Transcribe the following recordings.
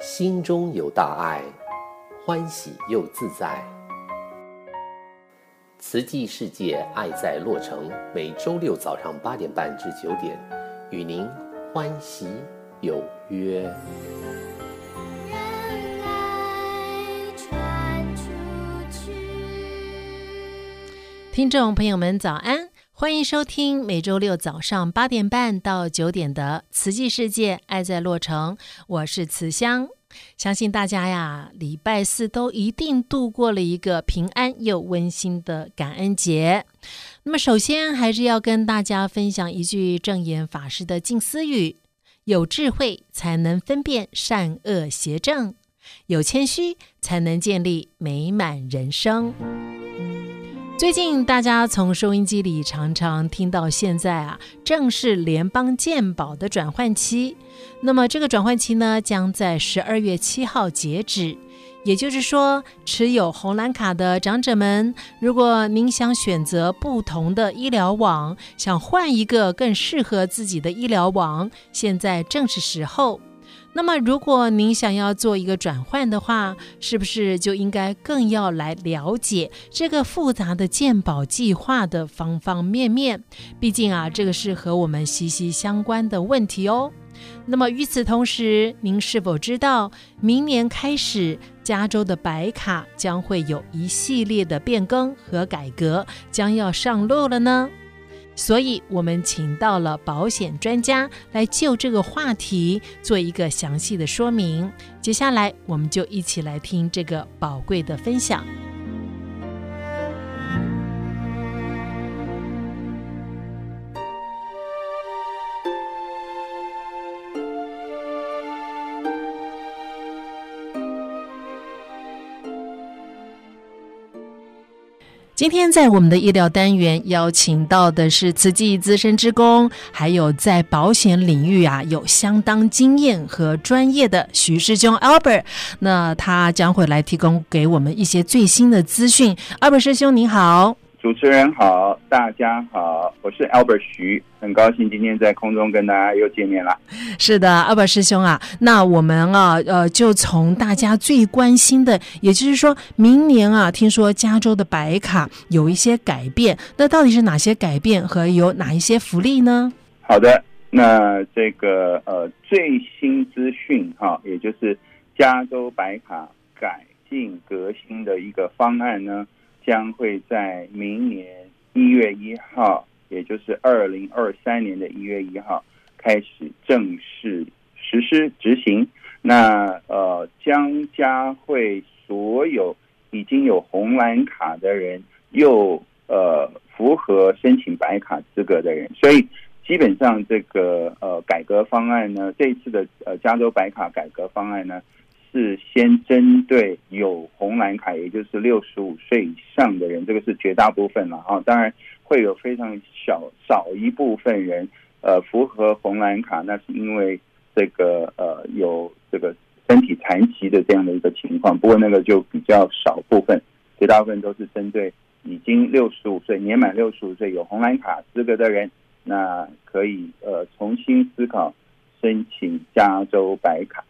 心中有大爱，欢喜又自在。慈济世界爱在洛城，每周六早上八点半至九点，与您欢喜有约。听众朋友们，早安！欢迎收听每周六早上八点半到九点的《慈济世界爱在洛城》，我是慈香。相信大家呀，礼拜四都一定度过了一个平安又温馨的感恩节。那么，首先还是要跟大家分享一句证严法师的静思语：有智慧才能分辨善恶邪正，有谦虚才能建立美满人生。最近大家从收音机里常常听到，现在啊正是联邦健保的转换期。那么这个转换期呢，将在十二月七号截止。也就是说，持有红蓝卡的长者们，如果您想选择不同的医疗网，想换一个更适合自己的医疗网，现在正是时候。那么，如果您想要做一个转换的话，是不是就应该更要来了解这个复杂的鉴宝计划的方方面面？毕竟啊，这个是和我们息息相关的问题哦。那么与此同时，您是否知道，明年开始，加州的白卡将会有一系列的变更和改革，将要上路了呢？所以，我们请到了保险专家来就这个话题做一个详细的说明。接下来，我们就一起来听这个宝贵的分享。今天在我们的医疗单元邀请到的是慈济资深职工，还有在保险领域啊有相当经验和专业的徐师兄 Albert，那他将会来提供给我们一些最新的资讯。Albert 师兄您好。主持人好，大家好，我是 Albert 徐，很高兴今天在空中跟大家又见面了。是的，Albert 师兄啊，那我们啊，呃，就从大家最关心的，也就是说明年啊，听说加州的白卡有一些改变，那到底是哪些改变和有哪一些福利呢？好的，那这个呃最新资讯哈，也就是加州白卡改进革新的一个方案呢。将会在明年一月一号，也就是二零二三年的一月一号开始正式实施执行。那呃，将加会所有已经有红蓝卡的人，又呃符合申请白卡资格的人，所以基本上这个呃改革方案呢，这一次的呃加州白卡改革方案呢。是先针对有红蓝卡，也就是六十五岁以上的人，这个是绝大部分了啊。当然会有非常小少一部分人，呃，符合红蓝卡，那是因为这个呃有这个身体残疾的这样的一个情况。不过那个就比较少部分，绝大部分都是针对已经六十五岁年满六十五岁有红蓝卡资格的人，那可以呃重新思考申请加州白卡。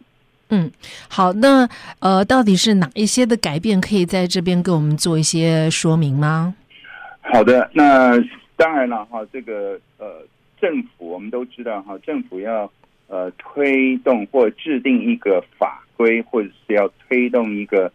嗯，好，那呃，到底是哪一些的改变可以在这边给我们做一些说明吗？好的，那当然了哈，这个呃，政府我们都知道哈，政府要呃推动或制定一个法规，或者是要推动一个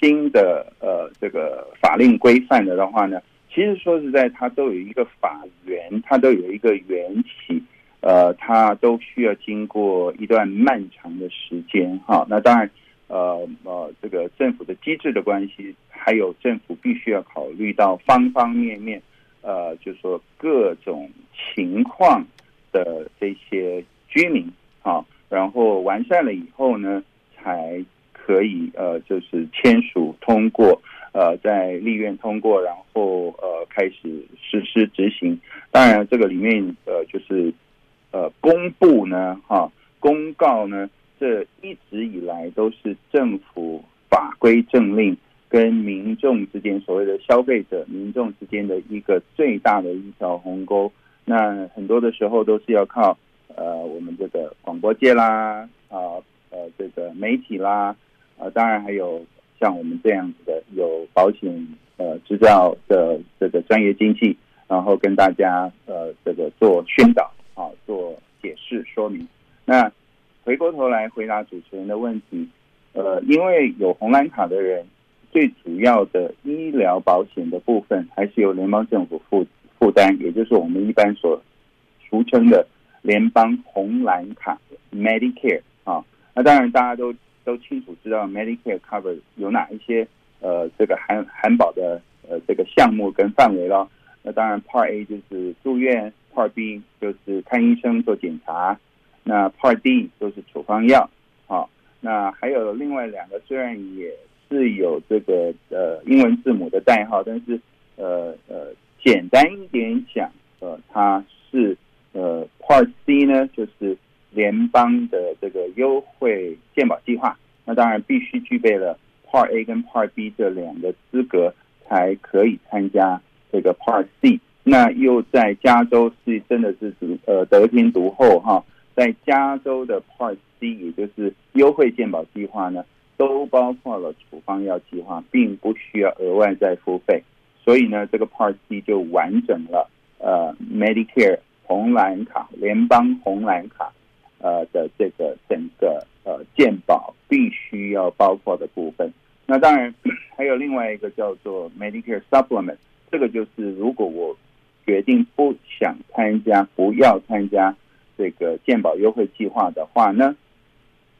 新的呃这个法令规范的的话呢，其实说实在，它都有一个法源，它都有一个缘起。呃，它都需要经过一段漫长的时间哈。那当然，呃呃，这个政府的机制的关系，还有政府必须要考虑到方方面面，呃，就是说各种情况的这些居民啊，然后完善了以后呢，才可以呃，就是签署通过，呃，在立院通过，然后呃开始实施执行。当然，这个里面呃就是。呃，公布呢，哈、公告呢，这一直以来都是政府法规政令跟民众之间所谓的消费者民众之间的一个最大的一条鸿沟。那很多的时候都是要靠呃我们这个广播界啦，啊呃这个媒体啦，啊当然还有像我们这样子的有保险呃执照的这个专业经济，然后跟大家呃这个做宣导啊，做解释说明。那回过头来回答主持人的问题，呃，因为有红蓝卡的人，最主要的医疗保险的部分还是由联邦政府负负担，也就是我们一般所俗称的联邦红蓝卡 Medicare 啊。那当然大家都都清楚知道 Medicare cover 有哪一些呃这个含含保的呃这个项目跟范围咯。那当然 Part A 就是住院，Part B 就是看医生做检查。那 Part D 都是处方药，好，那还有另外两个，虽然也是有这个呃英文字母的代号，但是呃呃简单一点讲，呃它是呃 Part C 呢，就是联邦的这个优惠健保计划，那当然必须具备了 Part A 跟 Part B 这两个资格，才可以参加这个 Part C。那又在加州是真的是独呃得天独厚哈。在加州的 Part C，也就是优惠健保计划呢，都包括了处方药计划，并不需要额外再付费。所以呢，这个 Part C 就完整了。呃，Medicare 红蓝卡、联邦红蓝卡，呃的这个整个呃健保必须要包括的部分。那当然 还有另外一个叫做 Medicare Supplement，这个就是如果我决定不想参加，不要参加。这个健保优惠计划的话呢，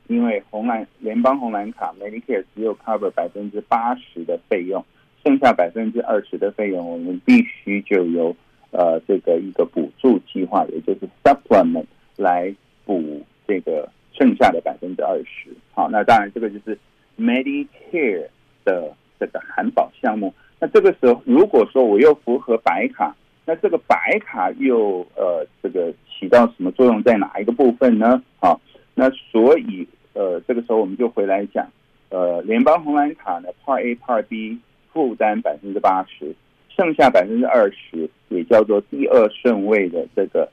因为红蓝联邦红蓝卡 Medicare 只有 cover 百分之八十的费用，剩下百分之二十的费用，我们必须就由呃这个一个补助计划，也就是 supplement 来补这个剩下的百分之二十。好，那当然这个就是 Medicare 的这个含保项目。那这个时候，如果说我又符合白卡，那这个白卡又呃这个。起到什么作用，在哪一个部分呢？好，那所以呃，这个时候我们就回来讲，呃，联邦红蓝卡呢，Part A、Part B 负担百分之八十，剩下百分之二十也叫做第二顺位的这个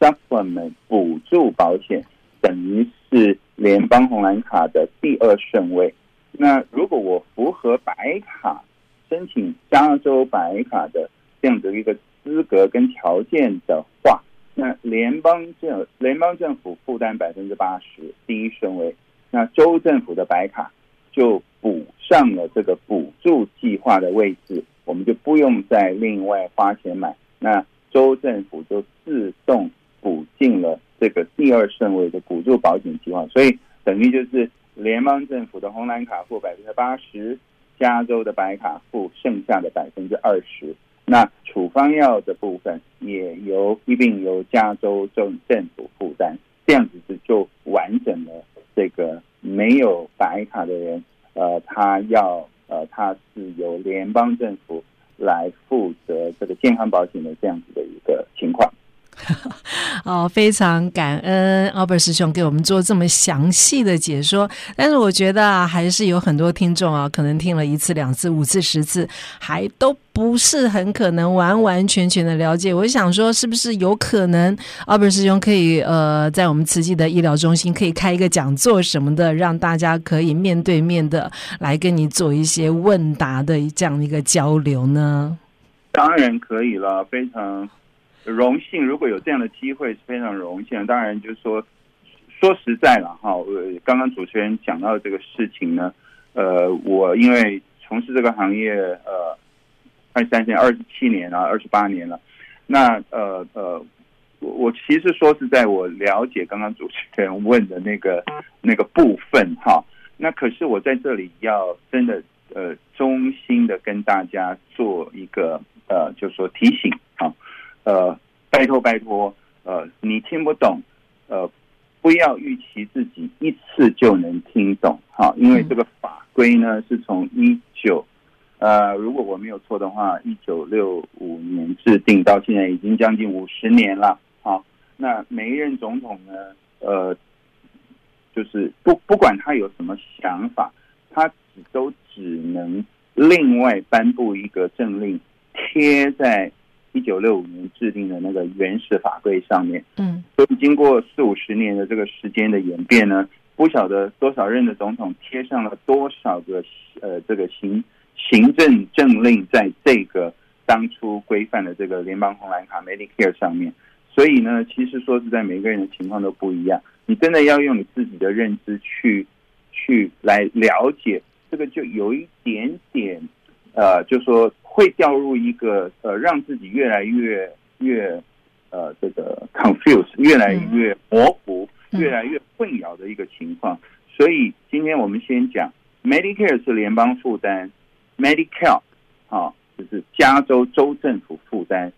Supplement 补助保险，等于是联邦红蓝卡的第二顺位。那如果我符合白卡，申请加州白卡的这样的一个资格跟条件的话，那联邦政联邦政府负担百分之八十，第一顺位。那州政府的白卡就补上了这个补助计划的位置，我们就不用再另外花钱买。那州政府就自动补进了这个第二顺位的补助保险计划，所以等于就是联邦政府的红蓝卡付百分之八十，加州的白卡付剩下的百分之二十。那处方药的部分也由一并由加州政政府负担，这样子就就完整的。这个没有白卡的人，呃，他要呃，他是由联邦政府来负责这个健康保险的这样子的一个情况。哦，非常感恩 Albert 师兄给我们做这么详细的解说。但是我觉得啊，还是有很多听众啊，可能听了一次、两次、五次、十次，还都不是很可能完完全全的了解。我想说，是不是有可能 Albert 师兄可以呃，在我们慈济的医疗中心可以开一个讲座什么的，让大家可以面对面的来跟你做一些问答的这样的一个交流呢？当然可以了，非常。荣幸，如果有这样的机会是非常荣幸。当然，就是说，说实在了哈，呃，刚刚主持人讲到这个事情呢，呃，我因为从事这个行业，呃，二三年、二十七年了，二十八年了。那呃呃，我我其实说实在，我了解刚刚主持人问的那个那个部分哈。那可是我在这里要真的呃，衷心的跟大家做一个呃，就是说提醒。呃，拜托拜托，呃，你听不懂，呃，不要预期自己一次就能听懂，哈，因为这个法规呢是从一九，呃，如果我没有错的话，一九六五年制定到现在已经将近五十年了，好，那每一任总统呢，呃，就是不不管他有什么想法，他只都只能另外颁布一个政令贴在。一九六五年制定的那个原始法规上面。嗯，所以经过四五十年的这个时间的演变呢，不晓得多少任的总统贴上了多少个呃这个行行政政令在这个当初规范的这个联邦红蓝卡 Medicare 上面。所以呢，其实说是在，每个人的情况都不一样。你真的要用你自己的认知去去来了解这个，就有一点点呃，就说会掉入一个呃，让自己越来越越呃这个 confuse，越来越模糊，越来越混淆的一个情况。所以今天我们先讲 Medicare 是联邦负担，Medicare 啊，就是加州州政府负担。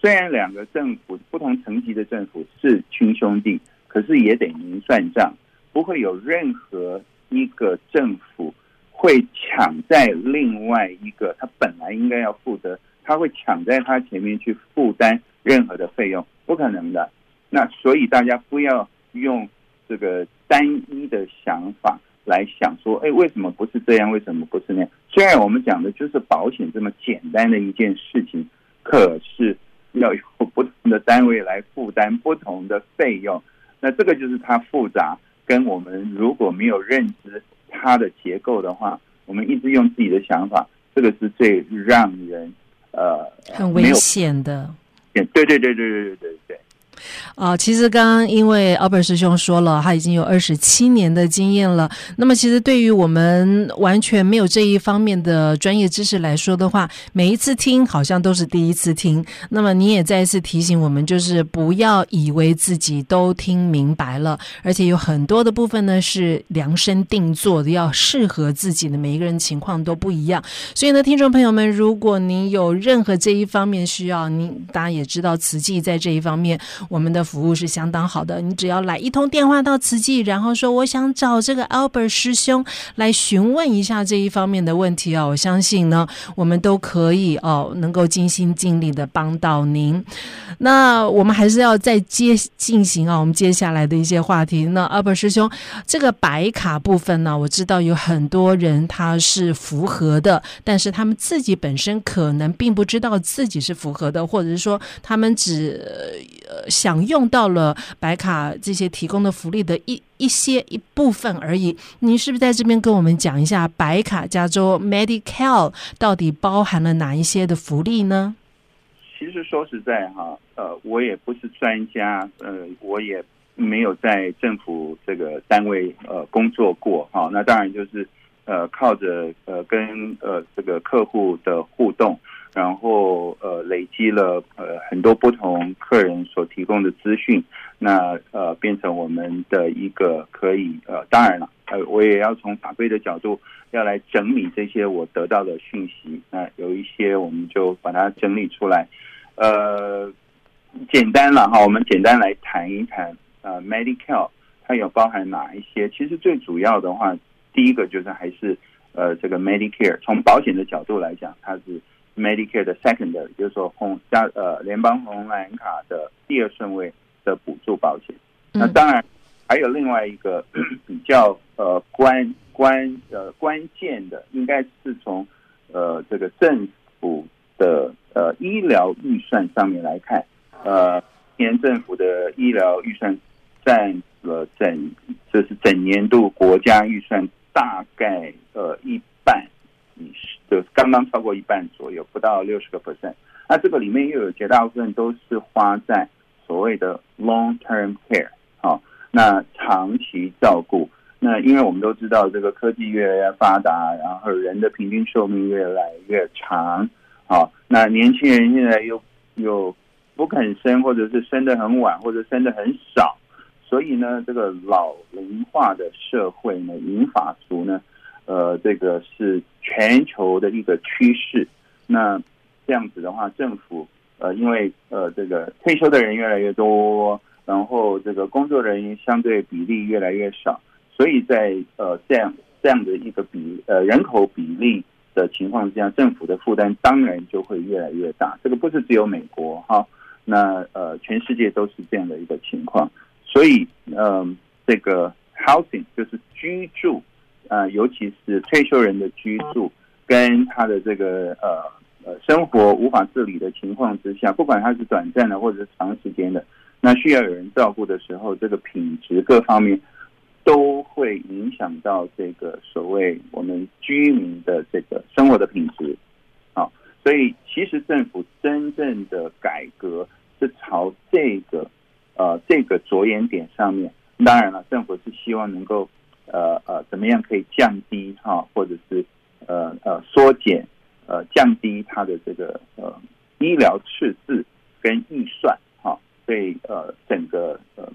虽然两个政府不同层级的政府是亲兄弟，可是也得明算账，不会有任何一个政府会抢在另外一个他本来应该要负责，他会抢在他前面去负担任何的费用，不可能的。那所以大家不要用这个单一的想法来想说，哎，为什么不是这样？为什么不是那样？虽然我们讲的就是保险这么简单的一件事情，可是。要有不同的单位来负担不同的费用，那这个就是它复杂。跟我们如果没有认知它的结构的话，我们一直用自己的想法，这个是最让人呃很危险的。对对对对对对对对。啊、其实刚刚因为阿本师兄说了，他已经有二十七年的经验了。那么，其实对于我们完全没有这一方面的专业知识来说的话，每一次听好像都是第一次听。那么，你也再一次提醒我们，就是不要以为自己都听明白了，而且有很多的部分呢是量身定做的，要适合自己的。每一个人情况都不一样。所以呢，听众朋友们，如果您有任何这一方面需要，您大家也知道，慈济在这一方面。我们的服务是相当好的，你只要来一通电话到慈济，然后说我想找这个 Albert 师兄来询问一下这一方面的问题哦，我相信呢，我们都可以哦，能够尽心尽力的帮到您。那我们还是要再接进行啊，我们接下来的一些话题。那阿伯师兄，这个白卡部分呢，我知道有很多人他是符合的，但是他们自己本身可能并不知道自己是符合的，或者是说他们只呃。享用到了白卡这些提供的福利的一一些一部分而已。您是不是在这边跟我们讲一下白卡加州 Medi-Cal 到底包含了哪一些的福利呢？其实说实在哈，呃，我也不是专家，呃，我也没有在政府这个单位呃工作过哈。那当然就是呃靠着呃跟呃这个客户的互动。然后呃累积了呃很多不同客人所提供的资讯，那呃变成我们的一个可以呃当然了呃我也要从法规的角度要来整理这些我得到的讯息，那有一些我们就把它整理出来，呃简单了哈，我们简单来谈一谈呃 Medi-Cal 它有包含哪一些？其实最主要的话，第一个就是还是呃这个 Medicare，从保险的角度来讲，它是。Medicare 的 secondary 就是说红加呃联邦红蓝卡的第二顺位的补助保险，那当然还有另外一个 比较呃关关呃关键的，应该是从呃这个政府的呃医疗预算上面来看，呃年政府的医疗预算占了整就是整年度国家预算大概呃一半。你就刚刚超过一半左右，不到六十个 percent。那这个里面又有绝大部分都是花在所谓的 long term care，好，那长期照顾。那因为我们都知道，这个科技越来越发达，然后人的平均寿命越来越长，好，那年轻人现在又又不肯生，或者是生得很晚，或者生得很少，所以呢，这个老龄化的社会呢，银发族呢。呃，这个是全球的一个趋势。那这样子的话，政府呃，因为呃，这个退休的人越来越多，然后这个工作人员相对比例越来越少，所以在呃这样这样的一个比呃人口比例的情况之下，政府的负担当然就会越来越大。这个不是只有美国哈，那呃全世界都是这样的一个情况。所以嗯、这个 housing 就是居住。呃，尤其是退休人的居住跟他的这个呃呃生活无法自理的情况之下，不管他是短暂的或者是长时间的，那需要有人照顾的时候，这个品质各方面都会影响到这个所谓我们居民的这个生活的品质。好，所以其实政府真正的改革是朝这个呃这个着眼点上面。当然了，政府是希望能够呃呃怎么样可以降低哈，或者是呃呃缩减呃降低它的这个呃医疗赤字跟预算哈，所以呃整个呃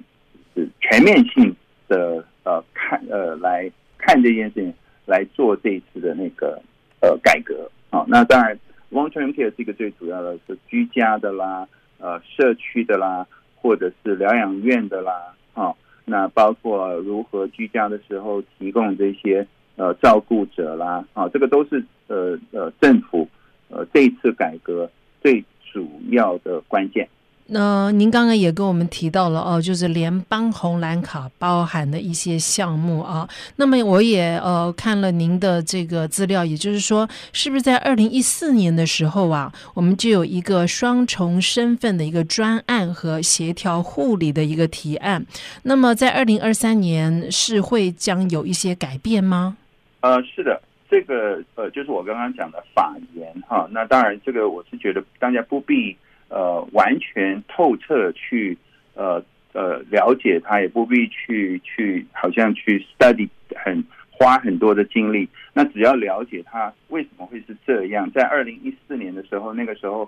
是全面性的呃看呃来看这件事情来做这一次的那个呃改革啊。那当然，long-term care 这个最主要的是居家的啦，呃社区的啦，或者是疗养院的啦，哈。那包括如何居家的时候提供这些呃照顾者啦，啊，这个都是呃呃政府呃这一次改革最主要的关键。那您刚刚也跟我们提到了哦，就是联邦红蓝卡包含的一些项目啊。那么我也呃看了您的这个资料，也就是说，是不是在二零一四年的时候啊，我们就有一个双重身份的一个专案和协调护理的一个提案？那么在二零二三年是会将有一些改变吗？呃，是的，这个呃就是我刚刚讲的法言哈。那当然，这个我是觉得大家不必。呃，完全透彻去呃呃了解它，也不必去去好像去 study 很花很多的精力。那只要了解它为什么会是这样，在二零一四年的时候，那个时候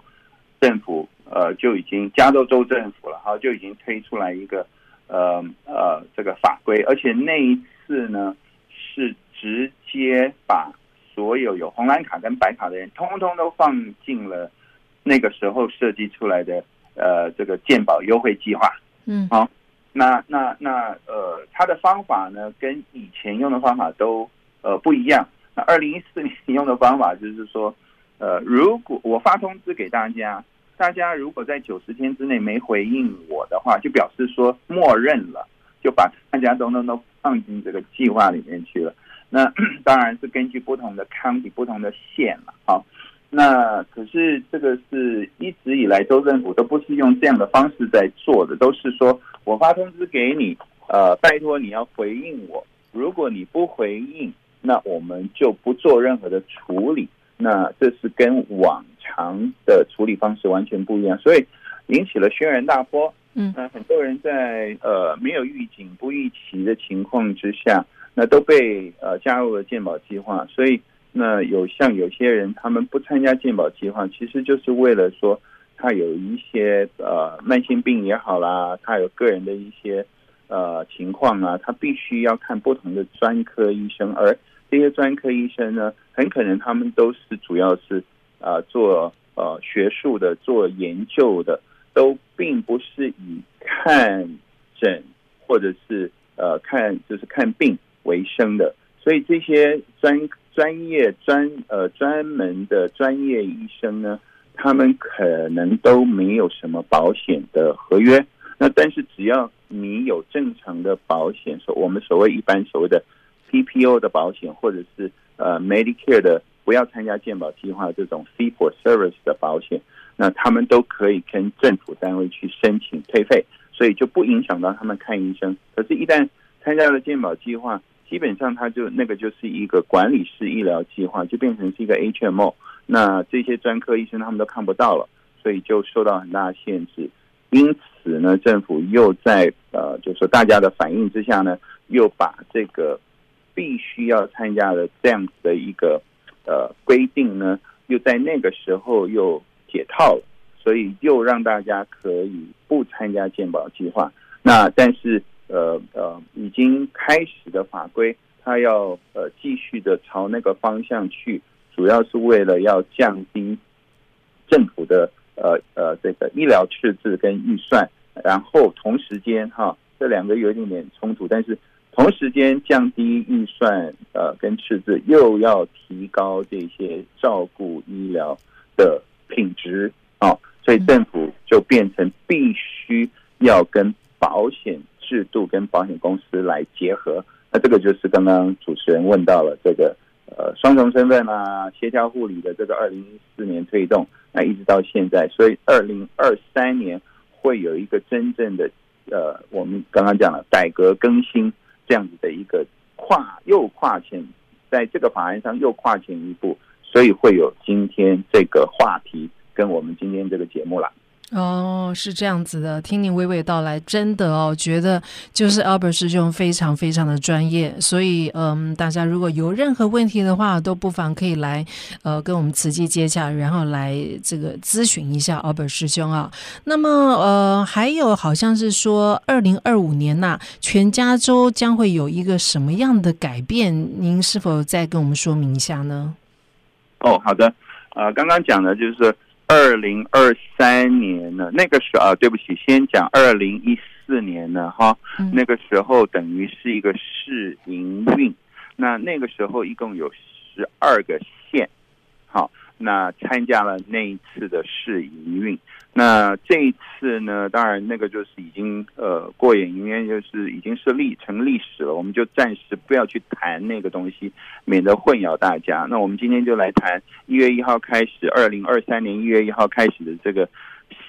政府呃就已经加州州政府了哈，就已经推出来一个呃呃这个法规，而且那一次呢是直接把所有有红蓝卡跟白卡的人，通通都放进了。那个时候设计出来的呃这个鉴宝优惠计划，嗯，好，那那那呃，它的方法呢跟以前用的方法都呃不一样。那二零一四年 用的方法就是说，呃，如果我发通知给大家，大家如果在九十天之内没回应我的话，就表示说默认了，就把大家都都都放进这个计划里面去了。那当然是根据不同的 county 不同的县了，好。那可是这个是一直以来州政府都不是用这样的方式在做的，都是说我发通知给你，呃，拜托你要回应我，如果你不回应，那我们就不做任何的处理。那这是跟往常的处理方式完全不一样，所以引起了轩然大波。嗯，那很多人在呃没有预警、不预期的情况之下，那都被呃加入了鉴宝计划，所以。那有像有些人，他们不参加健保计划，其实就是为了说，他有一些呃慢性病也好啦，他有个人的一些呃情况啊，他必须要看不同的专科医生，而这些专科医生呢，很可能他们都是主要是呃做呃学术的、做研究的，都并不是以看诊或者是呃看就是看病为生的，所以这些专。专业专呃专门的专业医生呢，他们可能都没有什么保险的合约。那但是只要你有正常的保险，所我们所谓一般所谓的 PPO 的保险，或者是呃 Medicare 的不要参加健保计划这种 Fee for Service 的保险，那他们都可以跟政府单位去申请退费，所以就不影响到他们看医生。可是，一旦参加了健保计划，基本上，它就那个就是一个管理式医疗计划，就变成是一个 HMO。那这些专科医生他们都看不到了，所以就受到很大的限制。因此呢，政府又在呃，就是说大家的反应之下呢，又把这个必须要参加的这样子的一个呃规定呢，又在那个时候又解套了，所以又让大家可以不参加健保计划。那但是。呃呃，已经开始的法规，它要呃继续的朝那个方向去，主要是为了要降低政府的呃呃这个医疗赤字跟预算，然后同时间哈，这两个有一点点冲突，但是同时间降低预算呃跟赤字，又要提高这些照顾医疗的品质啊，所以政府就变成必须要跟跟保险公司来结合，那这个就是刚刚主持人问到了这个呃双重身份啊，协调护理的这个二零一四年推动，那一直到现在，所以二零二三年会有一个真正的呃，我们刚刚讲了改革更新这样子的一个跨又跨前，在这个法案上又跨前一步，所以会有今天这个话题跟我们今天这个节目了。哦，是这样子的，听你娓娓道来，真的哦，觉得就是 Albert 师兄非常非常的专业，所以嗯，大家如果有任何问题的话，都不妨可以来呃跟我们慈济接洽，然后来这个咨询一下 Albert 师兄啊。那么呃，还有好像是说，二零二五年呐、全加州将会有一个什么样的改变？您是否再跟我们说明一下呢？哦，好的，呃，刚刚讲的就是。二零二三年呢，那个时候啊，对不起，先讲二零一四年呢，哈，那个时候等于是一个试营运，那那个时候一共有十二个县，好。那参加了那一次的试营运，那这一次呢，当然那个就是已经呃过眼云烟，就是已经是历成历史了。我们就暂时不要去谈那个东西，免得混淆大家。那我们今天就来谈一月一号开始，二零二三年一月一号开始的这个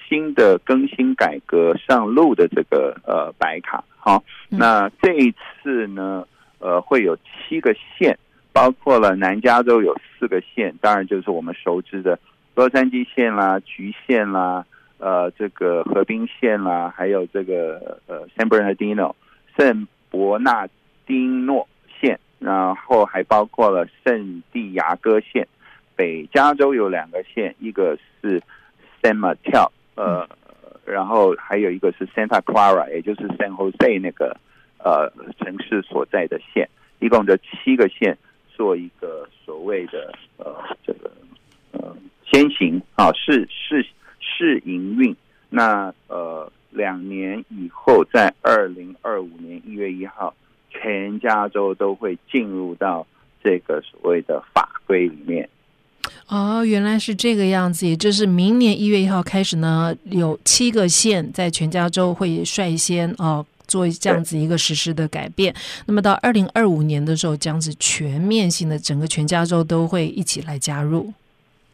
新的更新改革上路的这个呃白卡。好，那这一次呢，呃会有七个县。包括了南加州有四个县，当然就是我们熟知的洛杉矶县啦、橘县啦、呃，这个河滨县啦，还有这个呃，San Bernardino 圣伯纳丁诺县，然后还包括了圣地亚哥县。北加州有两个县，一个是 San Mateo，呃，然后还有一个是 Santa Clara，也就是 San Jose 那个呃城市所在的县，一共就七个县。做一个所谓的呃这个呃先行啊试试试营运，那呃两年以后，在二零二五年一月一号，全加州都会进入到这个所谓的法规里面。哦，原来是这个样子，也就是明年一月一号开始呢，有七个县在全加州会率先哦。做这样子一个实施的改变，那么到二零二五年的时候，将是全面性的，整个全加州都会一起来加入。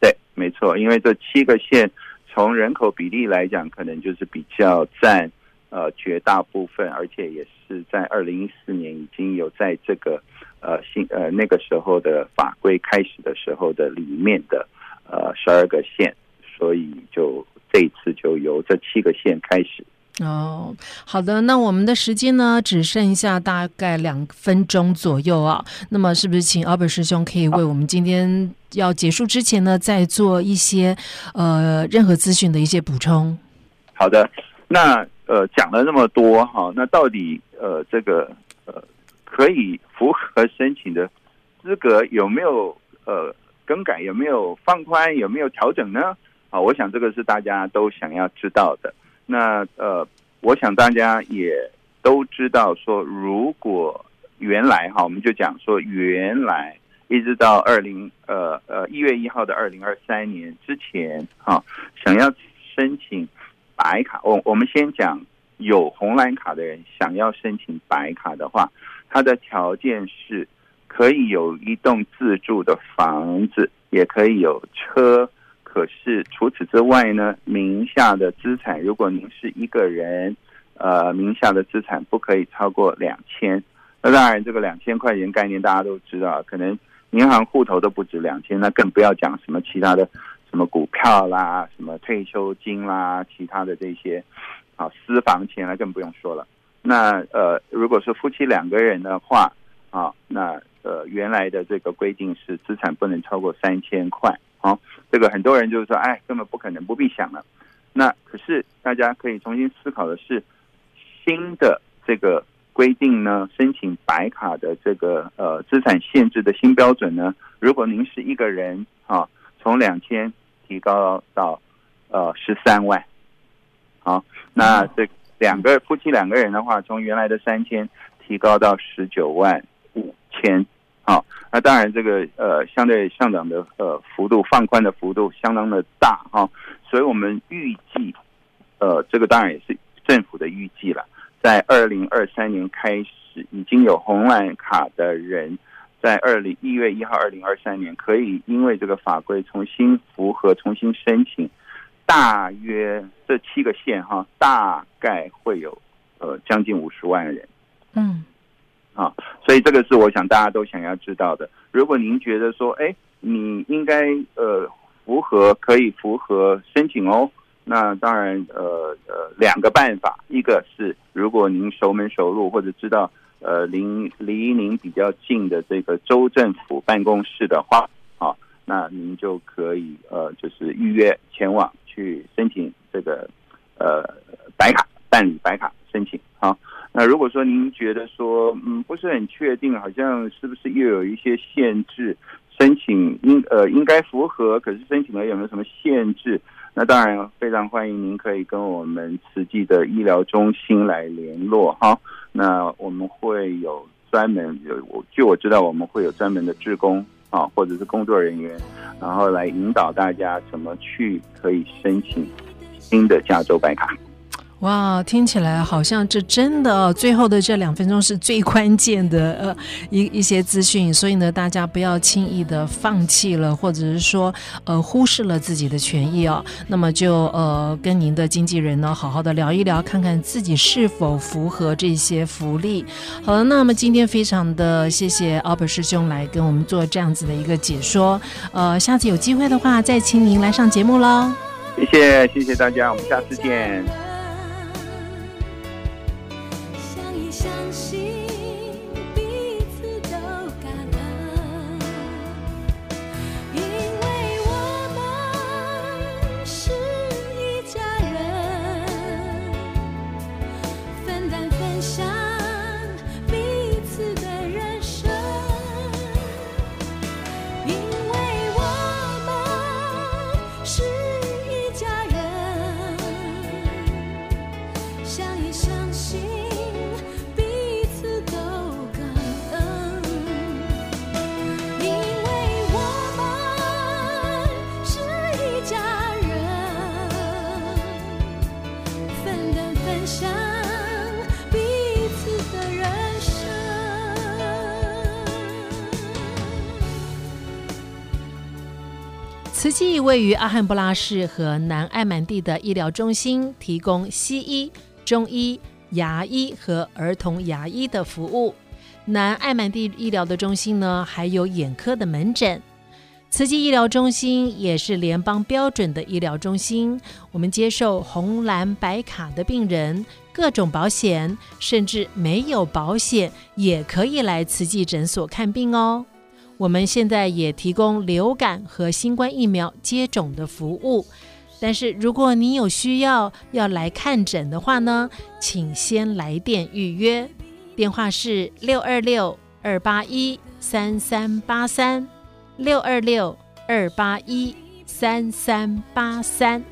对，没错，因为这七个县从人口比例来讲，可能就是比较占呃绝大部分，而且也是在二零一四年已经有在这个呃新呃那个时候的法规开始的时候的里面的呃十二个县，所以就这一次就由这七个县开始。哦，好的，那我们的时间呢，只剩下大概两分钟左右啊。那么，是不是请 Albert 师兄可以为我们今天要结束之前呢，再做一些呃任何资讯的一些补充？好的，那呃讲了那么多哈，那到底呃这个呃可以符合申请的资格有没有呃更改，有没有放宽，有没有调整呢？啊，我想这个是大家都想要知道的。那呃，我想大家也都知道，说如果原来哈，我们就讲说原来一直到二零呃呃一月一号的二零二三年之前哈，想要申请白卡，我我们先讲有红蓝卡的人想要申请白卡的话，他的条件是可以有一栋自住的房子，也可以有车。可是除此之外呢，名下的资产，如果您是一个人，呃，名下的资产不可以超过两千。那当然，这个两千块钱概念大家都知道，可能银行户头都不止两千，那更不要讲什么其他的，什么股票啦，什么退休金啦，其他的这些，啊，私房钱啦，更不用说了。那呃，如果是夫妻两个人的话，啊，那呃，原来的这个规定是资产不能超过三千块。好，这个很多人就是说，哎，根本不可能，不必想了。那可是大家可以重新思考的是，新的这个规定呢，申请白卡的这个呃资产限制的新标准呢，如果您是一个人啊，从两千提高到呃十三万，好，那这两个夫妻两个人的话，从原来的三千提高到十九万千。好，那当然，这个呃，相对上涨的呃幅度放宽的幅度相当的大哈，所以我们预计，呃，这个当然也是政府的预计了，在二零二三年开始，已经有红蓝卡的人在二零一月一号二零二三年，可以因为这个法规重新符合、重新申请，大约这七个县哈，大概会有呃将近五十万人。嗯，啊，所以这个是我想大家都想要知道的。如果您觉得说，哎，你应该呃符合，可以符合申请哦。那当然，呃呃，两个办法，一个是如果您熟门熟路或者知道呃离离您比较近的这个州政府办公室的话，啊，那您就可以呃就是预约前往去申请这个呃白卡，办理白卡申请啊。那如果说您觉得说嗯不是很确定，好像是不是又有一些限制，申请应呃应该符合，可是申请了有没有什么限制？那当然非常欢迎您可以跟我们慈济的医疗中心来联络哈。那我们会有专门有据我知道我们会有专门的志工啊，或者是工作人员，然后来引导大家怎么去可以申请新的加州白卡。哇，听起来好像这真的哦，最后的这两分钟是最关键的呃一一些资讯，所以呢，大家不要轻易的放弃了，或者是说呃忽视了自己的权益哦。那么就呃跟您的经纪人呢好好的聊一聊，看看自己是否符合这些福利。好了，那么今天非常的谢谢阿伯师兄来跟我们做这样子的一个解说。呃，下次有机会的话再请您来上节目喽。谢谢，谢谢大家，我们下次见。慈济位于阿罕布拉市和南艾满地的医疗中心，提供西医、中医、牙医和儿童牙医的服务。南艾满地医疗的中心呢，还有眼科的门诊。慈济医疗中心也是联邦标准的医疗中心，我们接受红蓝白卡的病人，各种保险，甚至没有保险也可以来慈济诊所看病哦。我们现在也提供流感和新冠疫苗接种的服务，但是如果你有需要要来看诊的话呢，请先来电预约，电话是六二六二八一三三八三六二六二八一三三八三。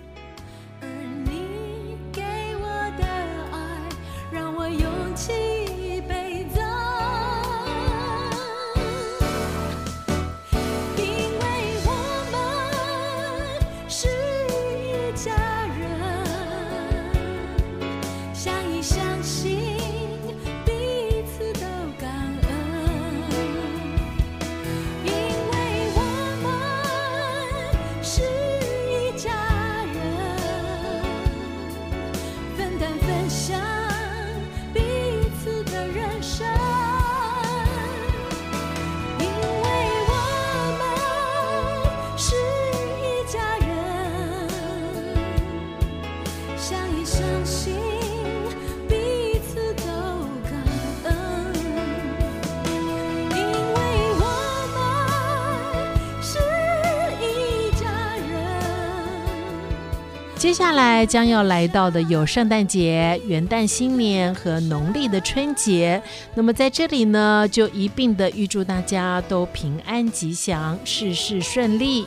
接下来将要来到的有圣诞节、元旦、新年和农历的春节。那么在这里呢，就一并的预祝大家都平安吉祥、事事顺利。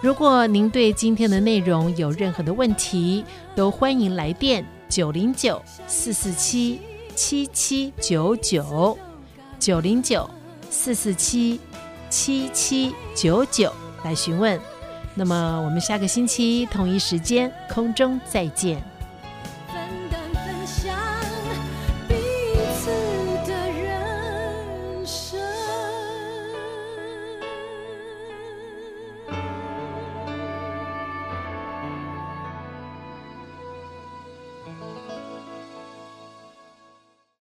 如果您对今天的内容有任何的问题，都欢迎来电九零九四四七七七九九九零九四四七七七九九来询问。那么，我们下个星期同一时间空中再见。